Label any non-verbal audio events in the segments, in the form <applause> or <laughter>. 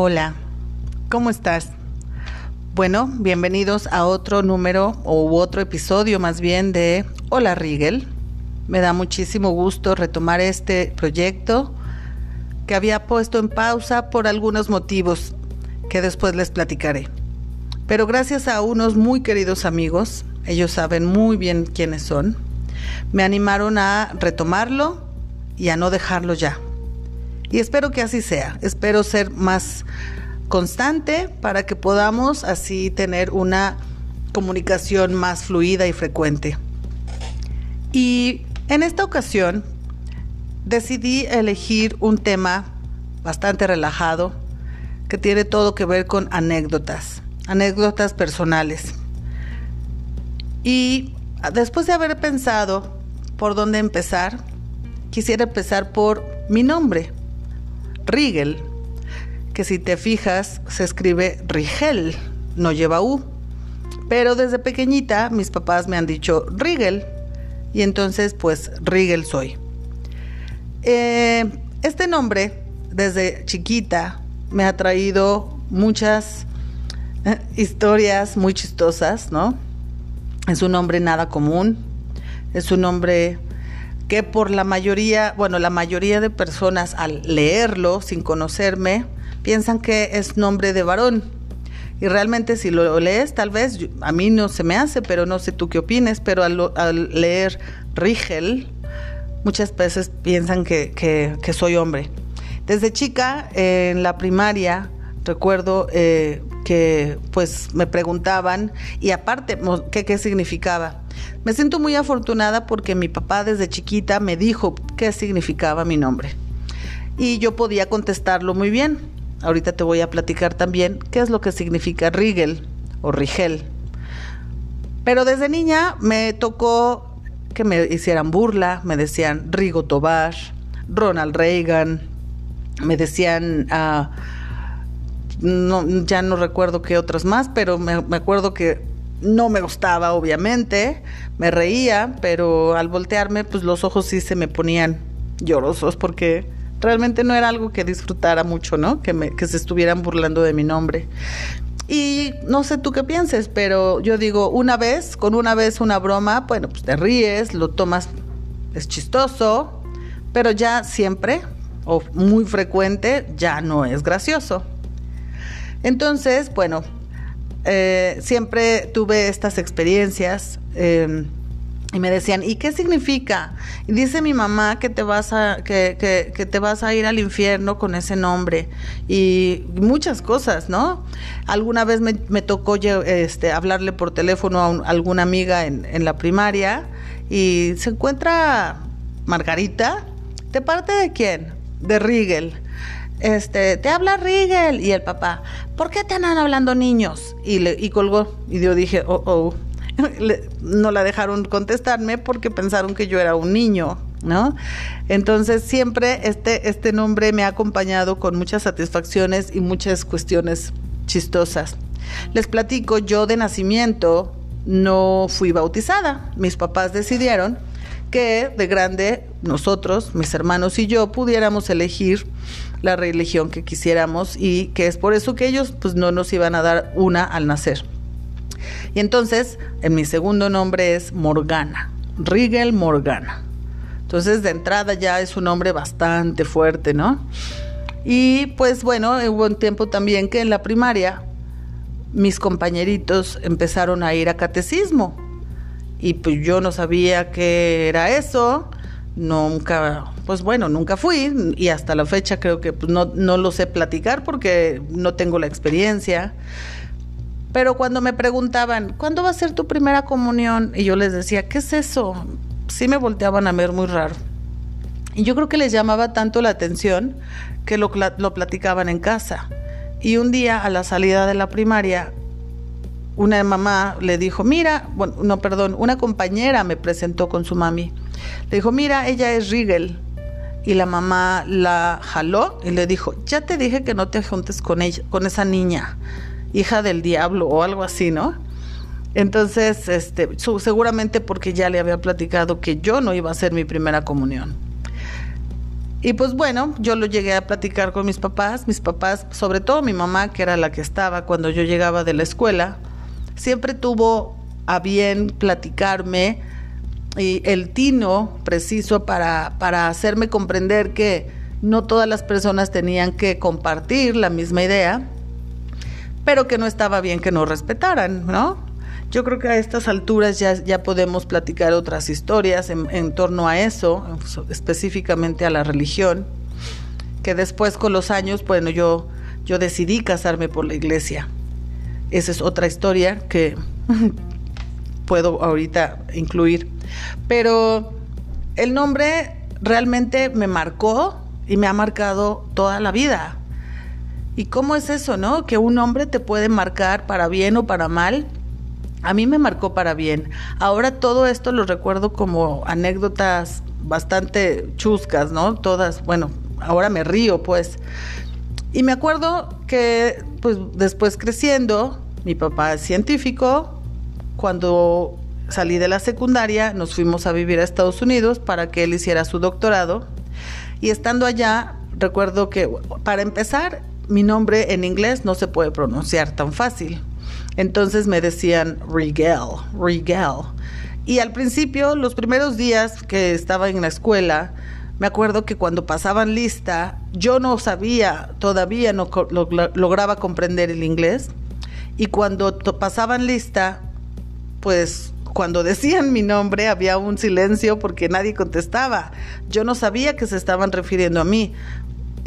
Hola, ¿cómo estás? Bueno, bienvenidos a otro número o otro episodio más bien de Hola Rigel. Me da muchísimo gusto retomar este proyecto que había puesto en pausa por algunos motivos que después les platicaré. Pero gracias a unos muy queridos amigos, ellos saben muy bien quiénes son, me animaron a retomarlo y a no dejarlo ya. Y espero que así sea. Espero ser más constante para que podamos así tener una comunicación más fluida y frecuente. Y en esta ocasión decidí elegir un tema bastante relajado que tiene todo que ver con anécdotas, anécdotas personales. Y después de haber pensado por dónde empezar, quisiera empezar por mi nombre, Rigel, que si te fijas se escribe Rigel, no lleva U. Pero desde pequeñita mis papás me han dicho Rigel y entonces pues Rigel soy. Eh, este nombre desde chiquita me ha traído muchas eh, historias muy chistosas, ¿no? Es un nombre nada común, es un nombre que por la mayoría, bueno, la mayoría de personas al leerlo sin conocerme, piensan que es nombre de varón. Y realmente si lo lees, tal vez a mí no se me hace, pero no sé tú qué opines, pero al, leer Rigel, muchas veces piensan que, que, soy hombre. Desde chica, en la primaria, recuerdo eh, que pues me preguntaban y aparte qué, qué significaba. Me siento muy afortunada porque mi papá desde chiquita me dijo qué significaba mi nombre. Y yo podía contestarlo muy bien. Ahorita te voy a platicar también qué es lo que significa Rigel o Rigel. Pero desde niña me tocó que me hicieran burla, me decían Rigo Tobar, Ronald Reagan, me decían, ah, no, ya no recuerdo qué otros más, pero me acuerdo que no me gustaba, obviamente, me reía, pero al voltearme, pues los ojos sí se me ponían llorosos porque realmente no era algo que disfrutara mucho, ¿no? Que, me, que se estuvieran burlando de mi nombre. Y no sé tú qué pienses, pero yo digo, una vez, con una vez una broma, bueno, pues te ríes, lo tomas, es chistoso, pero ya siempre, o muy frecuente, ya no es gracioso. Entonces, bueno, eh, siempre tuve estas experiencias. Em, y me decían, ¿y qué significa? Dice mi mamá que te vas a, que, que, te vas a ir al infierno con ese nombre. Y muchas cosas, ¿no? Alguna vez me, tocó este, hablarle por teléfono a, alguna amiga en, en, la primaria y se encuentra Margarita. ¿De parte de quién? De Rigel este, te habla Rigel. Y el papá, ¿por qué te andan hablando niños? Y, le, colgó. Y yo dije, oh, oh. <laughs> no la dejaron contestarme porque pensaron que yo era un niño, ¿no? Entonces siempre este, este nombre me ha acompañado con muchas satisfacciones y muchas cuestiones chistosas. Les platico, yo de nacimiento no fui bautizada. Mis papás decidieron que de grande nosotros, mis hermanos y yo, pudiéramos elegir la religión que quisiéramos y que es por eso que ellos pues no nos iban a dar una al nacer. Y entonces, en mi segundo nombre es Morgana, Rigel Morgana. Entonces, de entrada ya es un nombre bastante fuerte, ¿no? Y pues bueno, hubo un tiempo también que en la primaria mis compañeritos empezaron a ir a catecismo y pues yo no sabía qué era eso, nunca, pues bueno, nunca fui y hasta la fecha creo que pues, no, no lo sé platicar porque no tengo la experiencia. Pero cuando me preguntaban, ¿cuándo va a ser tu primera comunión? Y yo les decía, ¿qué es eso? Sí me volteaban a ver muy raro. Y yo creo que les llamaba tanto la atención que lo, lo platicaban en casa. Y un día a la salida de la primaria una mamá le dijo, mira, bueno, no, perdón, una compañera me presentó con su mami. Le dijo, mira, ella es Rigel. Y la mamá la jaló y le dijo, ya te dije que no te juntes con ella, con esa niña, hija del diablo o algo así, ¿no? Entonces, este, seguramente porque ya le había platicado que yo no iba a ser mi primera comunión. Y pues bueno, yo lo llegué a platicar con mis papás, mis papás, sobre todo mi mamá, que era la que estaba cuando yo llegaba de la escuela, siempre tuvo a bien platicarme y el tino preciso para, para hacerme comprender que no todas las personas tenían que compartir la misma idea, pero que no estaba bien que nos respetaran, ¿no? Yo creo que a estas alturas ya, ya podemos platicar otras historias en, torno a eso, específicamente a la religión, que después con los años, bueno, yo, yo decidí casarme por la iglesia. Esa es otra historia que puedo ahorita incluir. Pero el nombre realmente me marcó y me ha marcado toda la vida. ¿Y cómo es eso, no? Que un hombre te puede marcar para bien o para mal. A mí me marcó para bien. Ahora todo esto lo recuerdo como anécdotas bastante chuscas, ¿no? Todas, bueno, ahora me río, pues. Y me acuerdo que, pues, después creciendo, mi papá es científico. Cuando salí de la secundaria, nos fuimos a vivir a Estados Unidos para que él hiciera su doctorado. Y estando allá, recuerdo que, para empezar, mi nombre en inglés no se puede pronunciar tan fácil. Entonces me decían Rigel, Rigel. Y al principio, los primeros días que estaba en la escuela, me acuerdo que cuando pasaban lista, yo no sabía, todavía no lograba comprender el inglés. Y cuando pasaban lista, pues cuando decían mi nombre había un silencio porque nadie contestaba. Yo no sabía que se estaban refiriendo a mí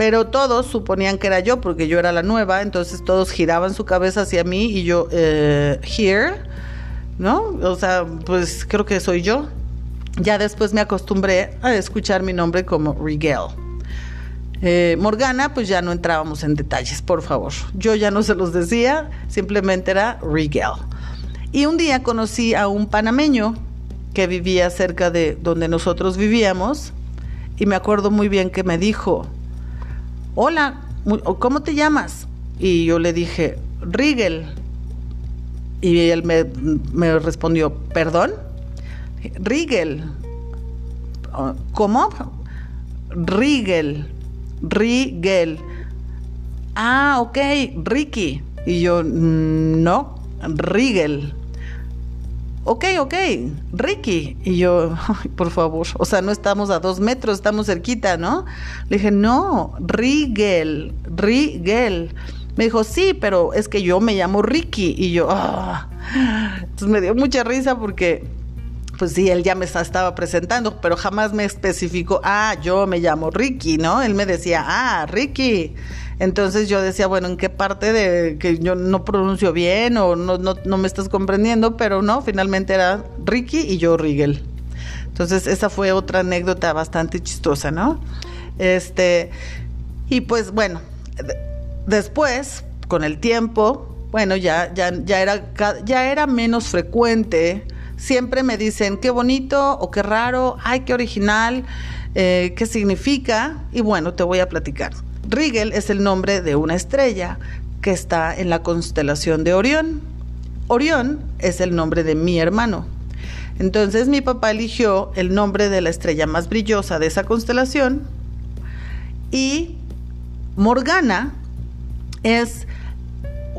pero todos suponían que era yo porque yo era la nueva, entonces todos giraban su cabeza hacia mí y yo, eh, here, ¿no? O sea, pues creo que soy yo. Ya después me acostumbré a escuchar mi nombre como Rigel. Eh, Morgana, pues ya no entrábamos en detalles, por favor. Yo ya no se los decía, simplemente era Rigel. Y un día conocí a un panameño que vivía cerca de donde nosotros vivíamos y me acuerdo muy bien que me dijo, hola, ¿cómo te llamas? Y yo le dije, Rigel. Y él me, respondió, ¿perdón? Rigel. ¿Cómo? Rigel. Rigel. Ah, ok, Ricky. Y yo, mm, no, Rigel ok, ok, Ricky. Y yo, por favor, o sea, no estamos a dos metros, estamos cerquita, ¿no? Le dije, no, Rigel, Rigel. Me dijo, sí, pero es que yo me llamo Ricky. Y yo, ah. Entonces me dio mucha risa porque, pues sí, él ya me estaba presentando, pero jamás me especificó, ah, yo me llamo Ricky, ¿no? Él me decía, ah, Ricky. Entonces yo decía, bueno, ¿en qué parte de que yo no pronuncio bien o no, no, me estás comprendiendo? Pero no, finalmente era Ricky y yo Rigel. Entonces esa fue otra anécdota bastante chistosa, ¿no? Este, y pues bueno, después, con el tiempo, bueno, ya, ya, ya, era, ya era menos frecuente. Siempre me dicen, qué bonito o qué raro, ay, qué original, eh, qué significa. Y bueno, te voy a platicar. Rigel es el nombre de una estrella que está en la constelación de Orión. Orión es el nombre de mi hermano. Entonces mi papá eligió el nombre de la estrella más brillosa de esa constelación y Morgana es,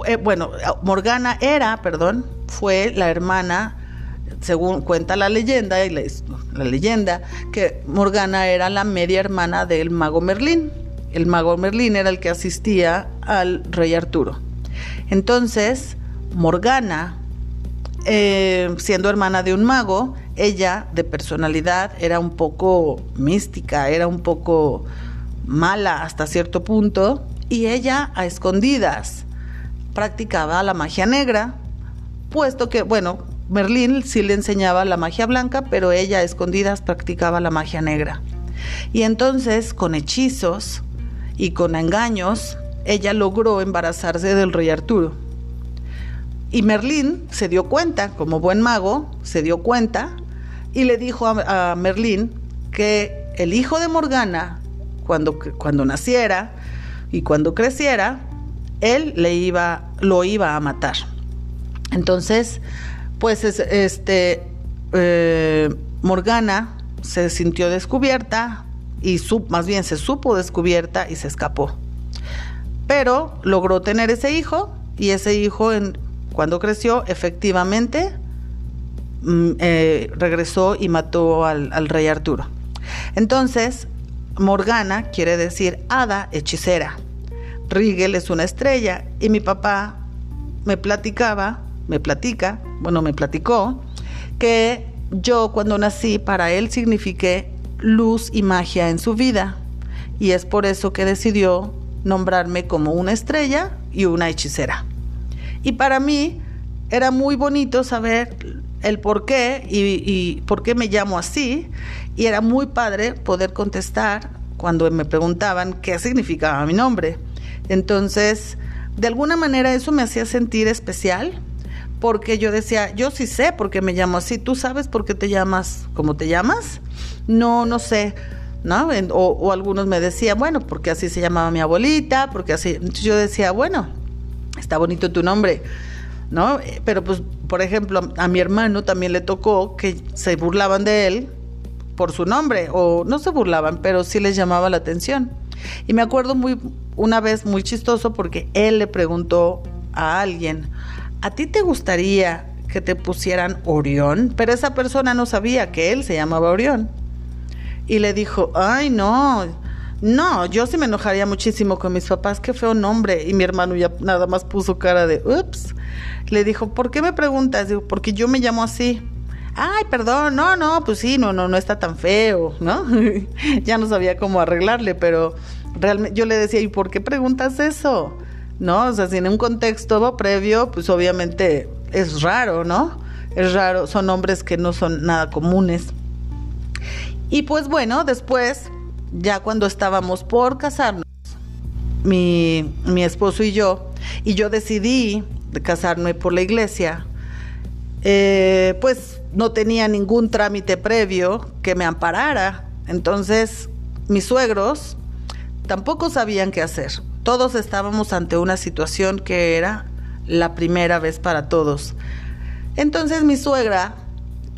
eh, bueno, Morgana era, perdón, fue la hermana, según cuenta la leyenda, y la, la leyenda, que Morgana era la media hermana del mago Merlín el mago Merlín era el que asistía al rey Arturo. Entonces, Morgana, eh, siendo hermana de un mago, ella de personalidad era un poco mística, era un poco mala hasta cierto punto, y ella a escondidas practicaba la magia negra, puesto que, bueno, Merlín sí le enseñaba la magia blanca, pero ella a escondidas practicaba la magia negra. Y entonces, con hechizos, y con engaños ella logró embarazarse del rey Arturo. Y Merlín se dio cuenta, como buen mago, se dio cuenta y le dijo a, Merlín que el hijo de Morgana, cuando, cuando naciera y cuando creciera, él le iba, lo iba a matar. Entonces, pues este, eh, Morgana se sintió descubierta, y más bien se supo descubierta y se escapó. Pero logró tener ese hijo y ese hijo cuando creció efectivamente mm, eh, regresó y mató al, al rey Arturo. Entonces, Morgana quiere decir hada hechicera. Rigel es una estrella y mi papá me platicaba, me platica, bueno, me platicó que yo cuando nací para él signifiqué luz y magia en su vida y es por eso que decidió nombrarme como una estrella y una hechicera. Y para mí era muy bonito saber el por qué y, por qué me llamo así y era muy padre poder contestar cuando me preguntaban qué significaba mi nombre. Entonces, de alguna manera eso me hacía sentir especial porque yo decía, yo sí sé por qué me llamo así, tú sabes por qué te llamas como te llamas. No, no sé, ¿no? O, algunos me decían, bueno, porque así se llamaba mi abuelita, porque así. yo decía, bueno, está bonito tu nombre, ¿no? Pero pues, por ejemplo, a mi hermano también le tocó que se burlaban de él por su nombre, o no se burlaban, pero sí les llamaba la atención. Y me acuerdo muy una vez muy chistoso porque él le preguntó a alguien, ¿a ti te gustaría que te pusieran Orión? Pero esa persona no sabía que él se llamaba Orión. Y le dijo, ay no, no, yo sí me enojaría muchísimo con mis papás, qué feo nombre. Y mi hermano ya nada más puso cara de, ups. Le dijo, ¿por qué me preguntas? Digo, porque yo me llamo así ay, perdón, no, no, pues sí, no, no, no está tan feo, ¿no? <laughs> ya no sabía cómo arreglarle, pero realmente yo le decía, ¿y por qué preguntas eso? ¿No? O sea, si en un contexto previo, pues obviamente es raro, ¿no? Es raro, son nombres que no son nada comunes. Y pues bueno, después, ya cuando estábamos por casarnos, mi, mi esposo y yo, y yo decidí casarme por la iglesia, eh, pues no tenía ningún trámite previo que me amparara. Entonces, mis suegros tampoco sabían qué hacer. Todos estábamos ante una situación que era la primera vez para todos. Entonces mi suegra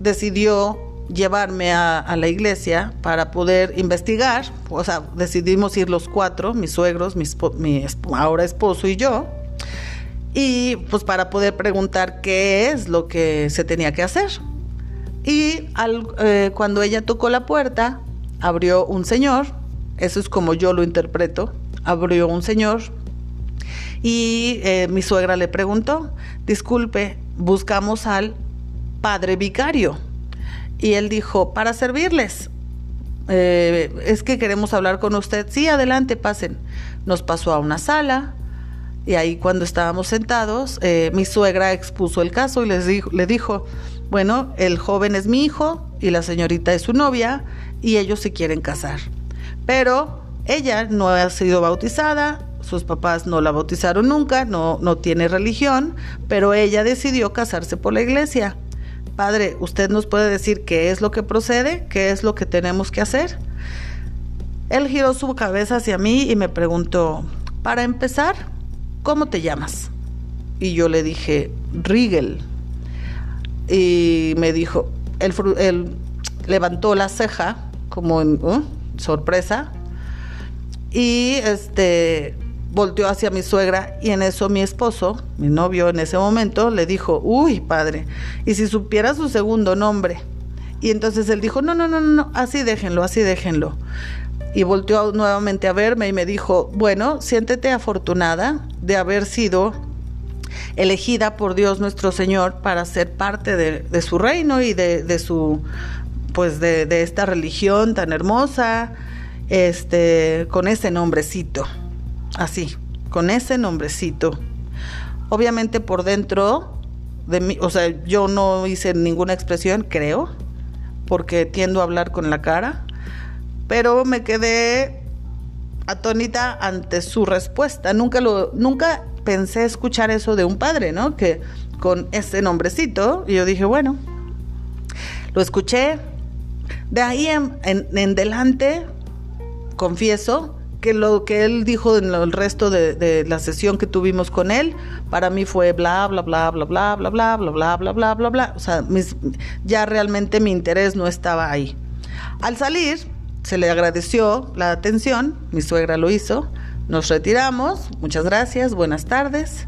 decidió llevarme a, la iglesia para poder investigar. O sea, decidimos ir los cuatro, mis suegros, mi ahora esposo y yo y pues para poder preguntar qué es lo que se tenía que hacer. Y eh, cuando ella tocó la puerta, abrió un señor, eso es como yo lo interpreto, abrió un señor y eh, mi suegra le preguntó, disculpe, buscamos al padre vicario. Y él dijo, para servirles. Eh, es que queremos hablar con usted. Sí, adelante, pasen. Nos pasó a una sala, y ahí cuando estábamos sentados, eh, mi suegra expuso el caso y les dijo, le dijo, bueno, el joven es mi hijo y la señorita es su novia y ellos se quieren casar. Pero ella no ha sido bautizada, sus papás no la bautizaron nunca, no, no tiene religión, pero ella decidió casarse por la iglesia. Padre, ¿usted nos puede decir qué es lo que procede? ¿Qué es lo que tenemos que hacer? Él giró su cabeza hacia mí y me preguntó, para empezar, ¿cómo te llamas? Y yo le dije, Rigel. Y me dijo, él, levantó la ceja como en ¿uh? sorpresa y este volteó hacia mi suegra y en eso mi esposo, mi novio en ese momento, le dijo, uy, padre, y si supiera su segundo nombre. Y entonces él dijo, no, no, no, no, así déjenlo, así déjenlo y volteó nuevamente a verme y me dijo, bueno, siéntete afortunada de haber sido elegida por Dios nuestro Señor para ser parte de, su reino y de, su, pues de, de, esta religión tan hermosa, este, con ese nombrecito, así, con ese nombrecito. Obviamente por dentro de mí, o sea, yo no hice ninguna expresión, creo, porque tiendo a hablar con la cara pero me quedé atónita ante su respuesta. Nunca lo, nunca pensé escuchar eso de un padre, ¿no? Que con ese nombrecito, y yo dije, bueno, lo escuché. De ahí en, en, delante, confieso que lo que él dijo en el resto de, de, la sesión que tuvimos con él, para mí fue bla, bla, bla, bla, bla, bla, bla, bla, bla, bla, bla, bla, bla. O sea, mis, ya realmente mi interés no estaba ahí. Al salir, se le agradeció la atención, mi suegra lo hizo, nos retiramos, muchas gracias, buenas tardes.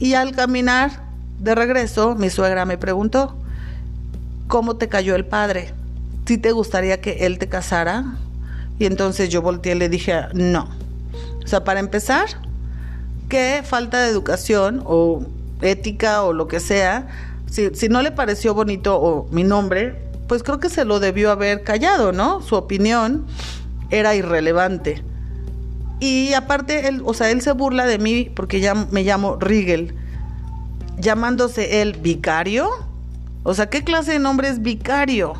Y al caminar de regreso, mi suegra me preguntó, ¿cómo te cayó el padre? ¿Si te gustaría que él te casara? Y entonces yo volteé y le dije, no. O sea, para empezar, qué falta de educación o ética o lo que sea, si, si no le pareció bonito o mi nombre, pues creo que se lo debió haber callado, ¿no? Su opinión era irrelevante. Y aparte, él, o sea, él se burla de mí porque ya me llamo Rigel, llamándose él vicario. O sea, ¿qué clase de nombre es vicario?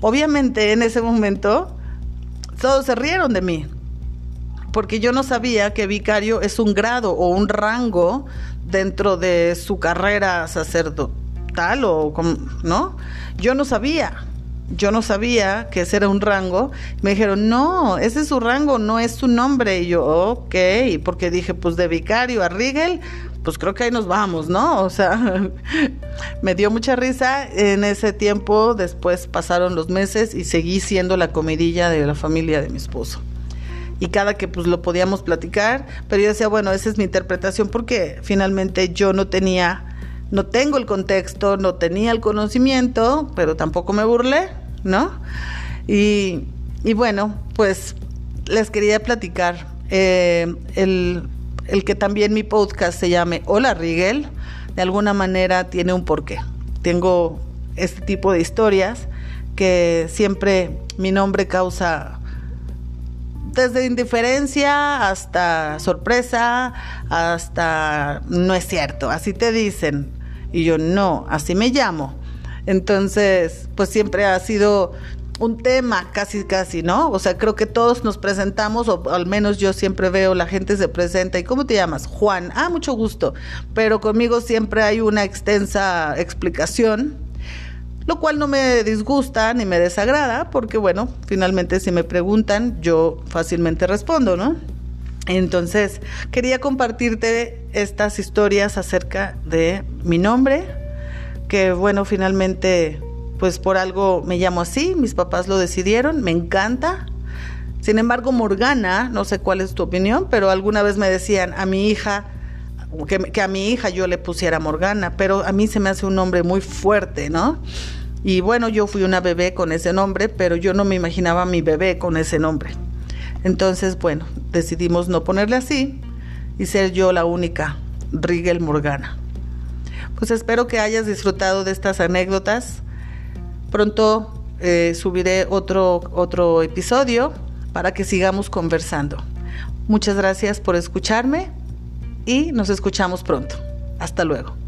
Obviamente en ese momento todos se rieron de mí, porque yo no sabía que vicario es un grado o un rango dentro de su carrera sacerdotal o, ¿no? Yo no sabía. Yo no sabía que ese era un rango. Me dijeron, no, ese es su rango, no es su nombre. Y yo, ok, porque dije, pues de vicario a Rigel, pues creo que ahí nos vamos, ¿no? O sea, <laughs> me dio mucha risa. En ese tiempo, después pasaron los meses y seguí siendo la comidilla de la familia de mi esposo. Y cada que pues lo podíamos platicar, pero yo decía, bueno, esa es mi interpretación porque finalmente yo no tenía no tengo el contexto, no tenía el conocimiento, pero tampoco me burlé, ¿no? Y, bueno, pues les quería platicar eh, el, el, que también mi podcast se llame Hola Rigel, de alguna manera tiene un porqué. Tengo este tipo de historias que siempre mi nombre causa desde indiferencia hasta sorpresa, hasta no es cierto, así te dicen. Y yo, no, así me llamo. Entonces, pues siempre ha sido un tema, casi, casi, ¿no? O sea, creo que todos nos presentamos, o al menos yo siempre veo, la gente se presenta, ¿y cómo te llamas? Juan, ah, mucho gusto, pero conmigo siempre hay una extensa explicación, lo cual no me disgusta ni me desagrada, porque bueno, finalmente si me preguntan, yo fácilmente respondo, ¿no? Entonces, quería compartirte estas historias acerca de mi nombre, que bueno, finalmente, pues por algo me llamo así, mis papás lo decidieron, me encanta. Sin embargo, Morgana, no sé cuál es tu opinión, pero alguna vez me decían a mi hija, que, a mi hija yo le pusiera Morgana, pero a mí se me hace un nombre muy fuerte, ¿no? Y bueno, yo fui una bebé con ese nombre, pero yo no me imaginaba a mi bebé con ese nombre. Entonces, bueno, decidimos no ponerle así y ser yo la única Rigel Morgana. Pues espero que hayas disfrutado de estas anécdotas. Pronto eh, subiré otro, otro episodio para que sigamos conversando. Muchas gracias por escucharme y nos escuchamos pronto. Hasta luego.